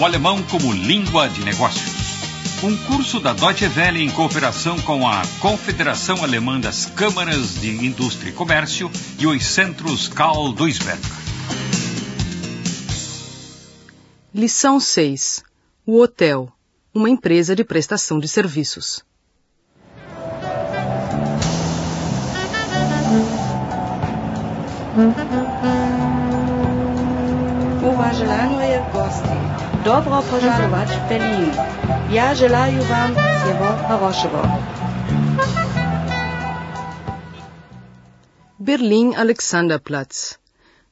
o alemão como língua de negócios. Um curso da Deutsche Welle em cooperação com a Confederação Alemã das Câmaras de Indústria e Comércio e os centros Karl Duisberg. Lição 6. O hotel, uma empresa de prestação de serviços. Уважаемые гости, добро пожаловать в Berlin. Я желаю вам всего хорошего. Berlim Alexanderplatz.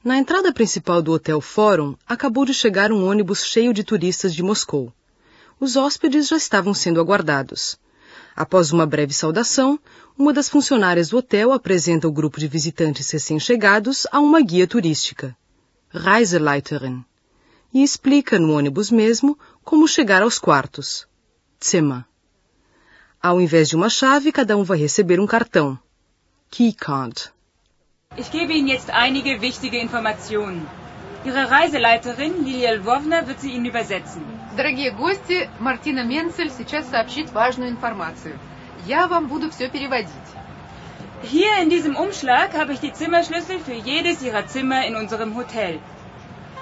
Na entrada principal do Hotel Fórum, acabou de chegar um ônibus cheio de turistas de Moscou. Os hóspedes já estavam sendo aguardados. Após uma breve saudação, uma das funcionárias do hotel apresenta o grupo de visitantes recém-chegados a uma guia turística, Reiseleiterin, e explica no ônibus mesmo como chegar aos quartos, Zimmer. Ao invés de uma chave, cada um vai receber um cartão, Keycard. Ich gebe Ihnen jetzt einige wichtige Informationen. Ihre Reiseleiterin Lilia Lvovna wird sie Ihnen übersetzen. Дорогие гости, Мартина Менцель сейчас сообщит важную информацию. Я вам буду все переводить. Hier in diesem Umschlag habe ich die Zimmerschlüssel für jedes Ihrer Zimmer in unserem Hotel.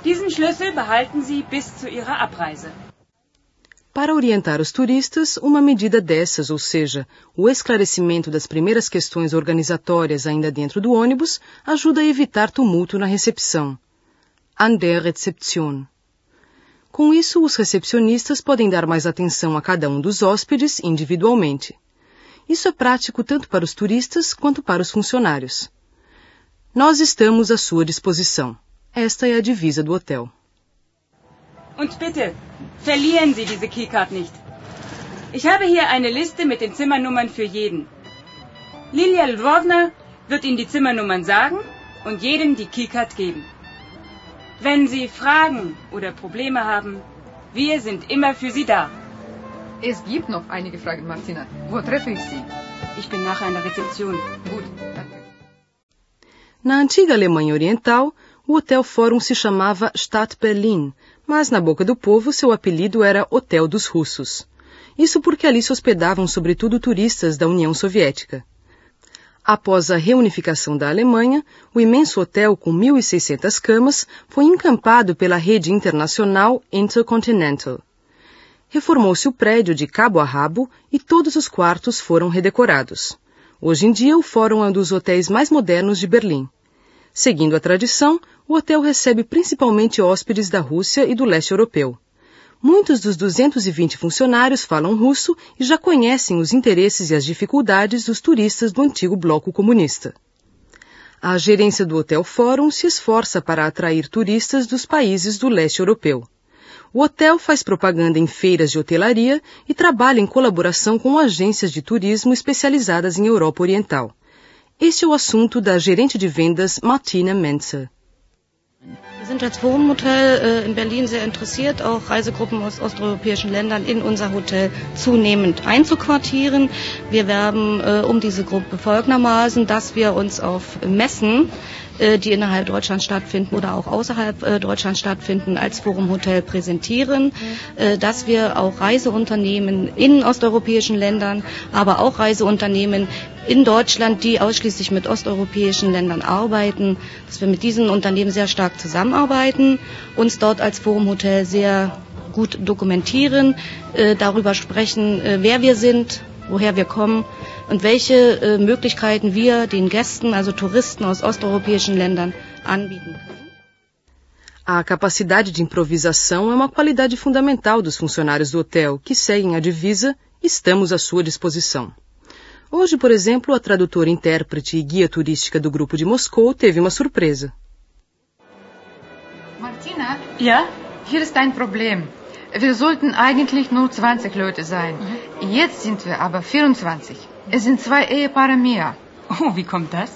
Diesen Schlüssel behalten Sie bis zu Ihrer Abreise. Para orientar os turistas, uma medida dessas, ou seja, o esclarecimento das primeiras questões organizatórias ainda dentro do ônibus, ajuda a evitar tumulto na recepção. An der Rezeption. Com isso, os recepcionistas podem dar mais atenção a cada um dos hóspedes individualmente. Isso é prático tanto para os turistas quanto para os funcionários. Nós estamos à sua disposição. Esta é a divisa do hotel. Und bitte, verlieren Sie diese Keycard nicht. Ich habe hier eine Liste mit den Zimmernummern für jeden. Lilia Lvovna wird Ihnen die Zimmernummern sagen und jedem die Keycard geben. Wenn Sie Fragen oder Probleme haben, wir sind immer für Sie da. Es gibt noch einige Fragen, Martina. Wo treffe ich Sie? Ich bin nachher in der Rezeption. Gut, danke. Na antiga Alemanha Oriental, o Hotel Fórum se chamava Stadt Berlin, mas na boca do povo seu apelido era Hotel dos Russos. Isso porque ali se hospedavam sobretudo turistas da União Soviética. Após a reunificação da Alemanha, o imenso hotel com 1.600 camas foi encampado pela rede internacional Intercontinental. Reformou-se o prédio de cabo a rabo e todos os quartos foram redecorados. Hoje em dia, o Fórum é um dos hotéis mais modernos de Berlim. Seguindo a tradição, o hotel recebe principalmente hóspedes da Rússia e do leste europeu. Muitos dos 220 funcionários falam russo e já conhecem os interesses e as dificuldades dos turistas do antigo bloco comunista. A gerência do Hotel Fórum se esforça para atrair turistas dos países do leste europeu. O hotel faz propaganda em feiras de hotelaria e trabalha em colaboração com agências de turismo especializadas em Europa Oriental. Este é o assunto da gerente de vendas Martina Menzer. Wir sind als Wohnhotel äh, in Berlin sehr interessiert, auch Reisegruppen aus osteuropäischen Ländern in unser Hotel zunehmend einzuquartieren. Wir werben äh, um diese Gruppe folgendermaßen, dass wir uns auf Messen, die innerhalb Deutschlands stattfinden oder auch außerhalb äh, Deutschlands stattfinden, als Forum Hotel präsentieren, äh, dass wir auch Reiseunternehmen in osteuropäischen Ländern, aber auch Reiseunternehmen in Deutschland, die ausschließlich mit osteuropäischen Ländern arbeiten, dass wir mit diesen Unternehmen sehr stark zusammenarbeiten, uns dort als Forum Hotel sehr gut dokumentieren, äh, darüber sprechen, äh, wer wir sind, woher wir kommen und welche äh, Möglichkeiten wir den Gästen, also Touristen aus osteuropäischen Ländern, anbieten können. A capacidade de improvisação é uma qualidade fundamental dos funcionários do hotel, que seguem a divisa Estamos à sua disposição. Hoje, por exemplo, a tradutora, intérprete e guia turística do grupo de Moscou teve uma surpresa. Martina, Ja? hier ist ein Problem. Wir sollten eigentlich nur 20 Leute sein. Jetzt sind wir aber 24. Es sind zwei Ehepaare mehr. Oh, wie kommt das?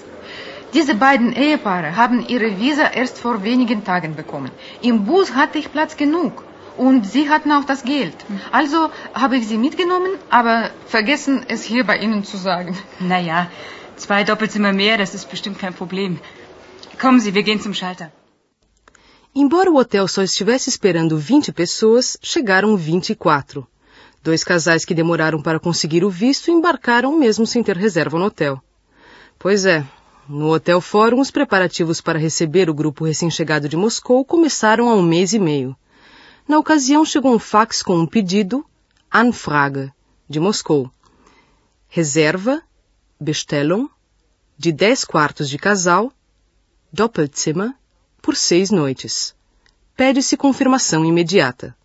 Diese beiden Ehepaare haben ihre Visa erst vor wenigen Tagen bekommen. Im Bus hatte ich Platz genug. Und sie hatten auch das Geld. Also habe ich sie mitgenommen, aber vergessen, es hier bei Ihnen zu sagen. Naja, zwei Doppelzimmer mehr, das ist bestimmt kein Problem. Kommen Sie, wir gehen zum Schalter. Embora o hotel só estivesse esperando 20 pessoas, chegaram 24. Dois casais que demoraram para conseguir o visto embarcaram mesmo sem ter reserva no hotel. Pois é, no Hotel Fórum, os preparativos para receber o grupo recém-chegado de Moscou começaram há um mês e meio. Na ocasião, chegou um fax com um pedido, Anfrage, de Moscou. Reserva, Bestellung, de 10 quartos de casal, Doppelzimmer, por seis noites. Pede-se confirmação imediata.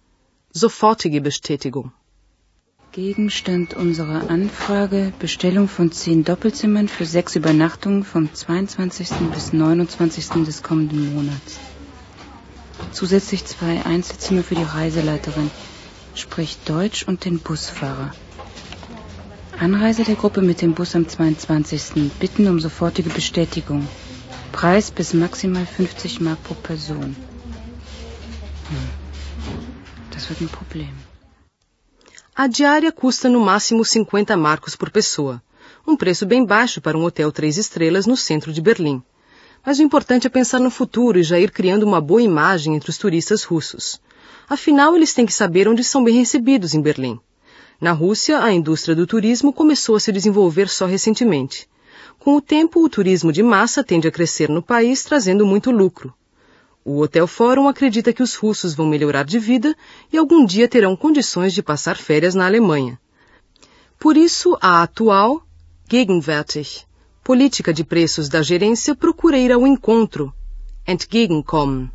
Sofortige Bestätigung. Gegenstand unserer Anfrage Bestellung von zehn Doppelzimmern für sechs Übernachtungen vom 22. bis 29. des kommenden Monats. Zusätzlich zwei Einzelzimmer für die Reiseleiterin, sprich Deutsch und den Busfahrer. Anreise der Gruppe mit dem Bus am 22. Bitten um sofortige Bestätigung. Preis bis maximal 50 Mark pro Person. Hm. Das wird ein Problem. A diária custa no máximo 50 marcos por pessoa, um preço bem baixo para um hotel três estrelas no centro de Berlim. Mas o importante é pensar no futuro e já ir criando uma boa imagem entre os turistas russos. Afinal, eles têm que saber onde são bem recebidos em Berlim. Na Rússia, a indústria do turismo começou a se desenvolver só recentemente. Com o tempo, o turismo de massa tende a crescer no país, trazendo muito lucro. O Hotel Fórum acredita que os russos vão melhorar de vida e algum dia terão condições de passar férias na Alemanha. Por isso, a atual, gegenwärtig, política de preços da gerência procura ir ao encontro, entgegenkommen,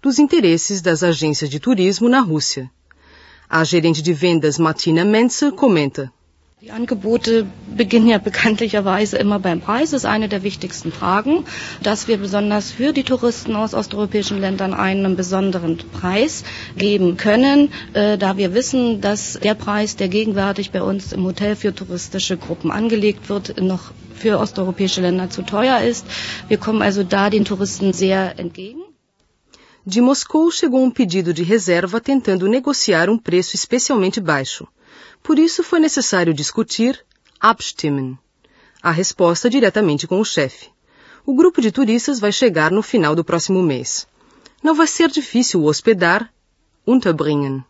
dos interesses das agências de turismo na Rússia. A gerente de vendas Martina Menzel comenta. Die Angebote beginnen ja bekanntlicherweise immer beim Preis. Das ist eine der wichtigsten Fragen, dass wir besonders für die Touristen aus osteuropäischen Ländern einen besonderen Preis geben können, äh, da wir wissen, dass der Preis, der gegenwärtig bei uns im Hotel für touristische Gruppen angelegt wird, noch für osteuropäische Länder zu teuer ist. Wir kommen also da den Touristen sehr entgegen. De Moscou chegou um pedido de reserva tentando negociar um preço especialmente baixo. Por isso foi necessário discutir abstimmen, a resposta diretamente com o chefe. O grupo de turistas vai chegar no final do próximo mês. Não vai ser difícil hospedar unterbringen.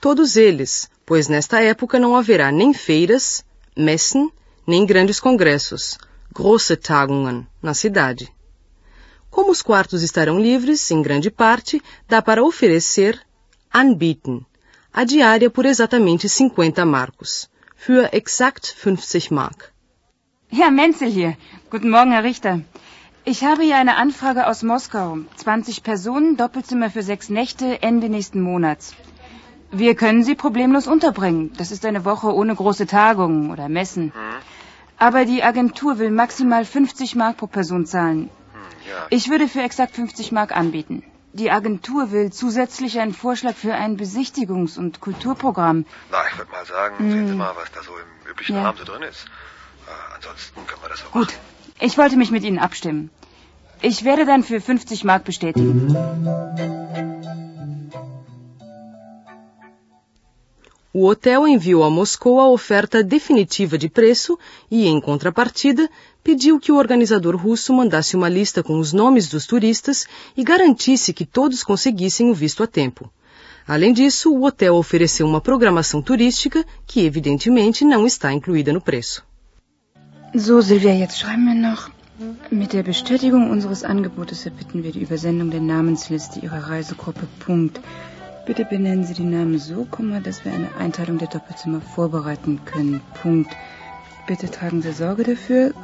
Todos eles, pois nesta época não haverá nem feiras, Messen, nem grandes congressos, große Tagungen, na cidade. Como os quartos estarão livres, em grande parte, dá para oferecer anbieten, a diária por exatamente 50 Marcos. Für exakt 50 Mark. Herr Menzel hier. Guten Morgen, Herr Richter. Ich habe hier eine Anfrage aus Moskau. 20 Personen, Doppelzimmer für sechs Nächte, Ende nächsten Monats. Wir können Sie problemlos unterbringen. Das ist eine Woche ohne große Tagungen oder Messen. Aber die Agentur will maximal 50 Mark pro Person zahlen. Ich würde für exakt 50 Mark anbieten. Die Agentur will zusätzlich einen Vorschlag für ein Besichtigungs- und Kulturprogramm. Na, ich würde mal sagen, Hm. sehen Sie mal, was da so im üblichen Ja. Rahmen so drin ist. Äh, ansonsten können wir das auch Gut, machen. ich wollte mich mit Ihnen abstimmen. Ich werde dann für 50 Mark bestätigen. O hotel enviou a Moscou a oferta definitiva de preço e, em contrapartida, pediu que o organizador russo mandasse uma lista com os nomes dos turistas e garantisse que todos conseguissem o visto a tempo. Além disso, o hotel ofereceu uma programação turística que, evidentemente, não está incluída no preço. So, Silvia, jetzt schreiben wir noch. Mit der Bestätigung unseres Angebotes erbitten wir die Übersendung der Namensliste Ihrer Reisegruppe. Punkt. Bitte benennen Sie die Namen so, dass wir eine Einteilung der Doppelzimmer vorbereiten können. Punkt. Bitte tragen Sie Sorge dafür,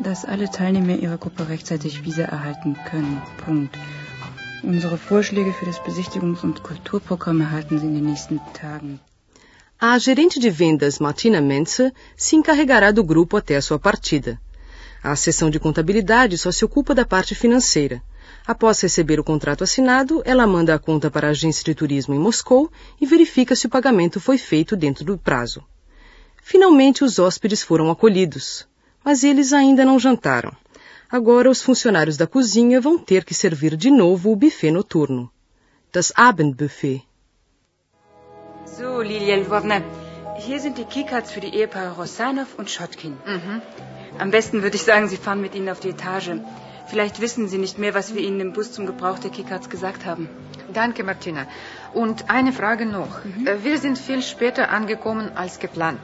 dass alle Teilnehmer Ihrer Gruppe rechtzeitig Visa erhalten können. Punkt. Unsere Vorschläge für das Besichtigungs- und Kulturprogramm erhalten Sie in den nächsten Tagen. A gerente de vendas Martina Menze se encarregará do grupo até a sua partida. A seção de contabilidade só se ocupa da parte financeira. Após receber o contrato assinado, ela manda a conta para a agência de turismo em Moscou e verifica se o pagamento foi feito dentro do prazo. Finalmente os hóspedes foram acolhidos, mas eles ainda não jantaram. Agora os funcionários da cozinha vão ter que servir de novo o buffet noturno. Das Abendbuffet. So, Lilia Lvovna, hier sind die Keycards für die Ehepaare Rosanov und Schotkin. Am besten würde ich sagen, Sie fahren mit ihnen auf die Etage. Vielleicht wissen Sie nicht mehr, was wir Ihnen im Bus zum Gebrauch der Keycards gesagt haben. Danke, Martina. Und eine Frage noch. Äh, Wir sind viel später angekommen als geplant.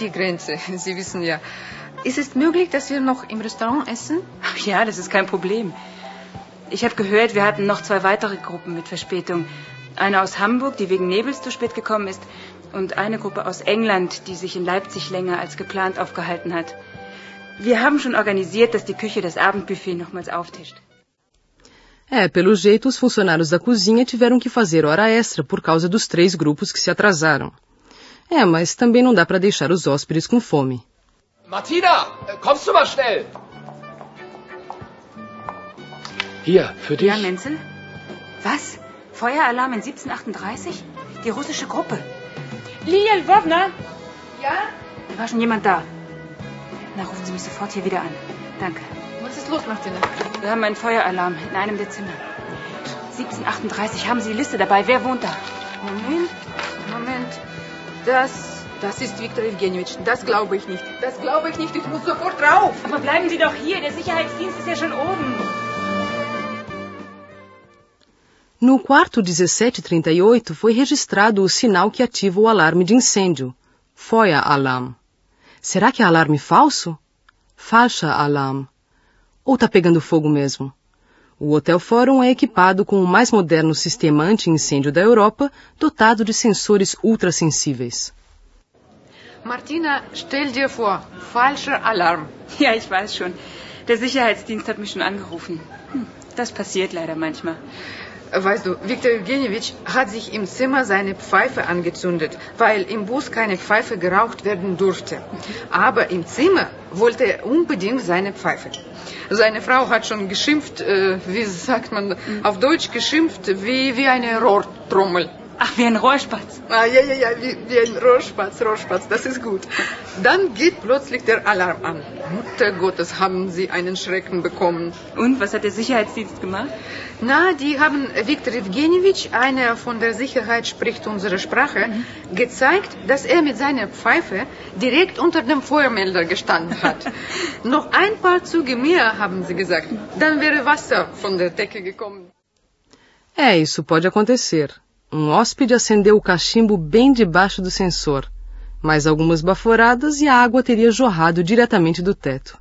Die Grenze, Sie wissen ja. Ist es möglich, dass wir noch im Restaurant essen? Ach ja, das ist kein Problem. Ich habe gehört, wir hatten noch zwei weitere Gruppen mit Verspätung. Eine aus Hamburg, die wegen Nebels zu spät gekommen ist, und eine Gruppe aus England, die sich in Leipzig länger als geplant aufgehalten hat. Wir haben schon organisiert, dass die Küche das Abendbuffet nochmals auftischt. É, pelo jeito, os funcionários da cozinha tiveram que fazer hora extra por causa dos três grupos que se atrasaram. É, mas também não dá para deixar os hóspedes com fome. Martina, kommst du mal schnell? Hier, für dich. Ja, Menzel? Was? Feueralarm in 1738? Die russische Gruppe. Lilia Lvovna? Ja? War schon jemand da? Na, rufen Sie mich sofort hier wieder an. Danke. Was ist los, Martina? Wir haben einen Feueralarm in einem der Zimmer. 1738. Haben Sie die Liste dabei? Wer wohnt da? Moment, Moment. Das, das ist Viktor Evgenjewitsch. Das glaube ich nicht. Das glaube ich nicht. Ich muss sofort drauf. Aber bleiben Sie doch hier. Der Sicherheitsdienst ist ja schon oben. No quarto 1738 foi registrado o sinal que ativa o alarme de incêndio. Feueralarm. Será que é alarme falso? Falscher Alarm. Ou tá pegando fogo mesmo? O Hotel Fórum é equipado com o mais moderno sistema anti-incêndio da Europa, dotado de sensores ultrassensíveis. Martina, stell dir vor, falscher Alarm. Ja, ich weiß schon. Der Sicherheitsdienst hat mich schon angerufen. Hm, das passiert leider manchmal. Weißt du, Viktor Evgenjewitsch hat sich im Zimmer seine Pfeife angezündet, weil im Bus keine Pfeife geraucht werden durfte. Aber im Zimmer wollte er unbedingt seine Pfeife. Seine Frau hat schon geschimpft, äh, wie sagt man auf Deutsch geschimpft, wie, wie eine Rohrtrommel. Ach, wie ein Rohrspatz. Ah, ja, ja, ja, wie, wie ein Rohrspatz, Rohrspatz, das ist gut. Dann geht plötzlich der Alarm an. Mutter Gottes, haben sie einen Schrecken bekommen. Und, was hat der Sicherheitsdienst gemacht? Na, die haben Viktor Evgenjewitsch, einer von der Sicherheit spricht unsere Sprache, gezeigt, dass er mit seiner Pfeife direkt unter dem Feuermelder gestanden hat. Noch ein paar Züge mehr, haben sie gesagt. Dann wäre Wasser von der Decke gekommen. É, isso pode acontecer. Um hóspede acendeu o cachimbo bem debaixo do sensor, mais algumas baforadas e a água teria jorrado diretamente do teto.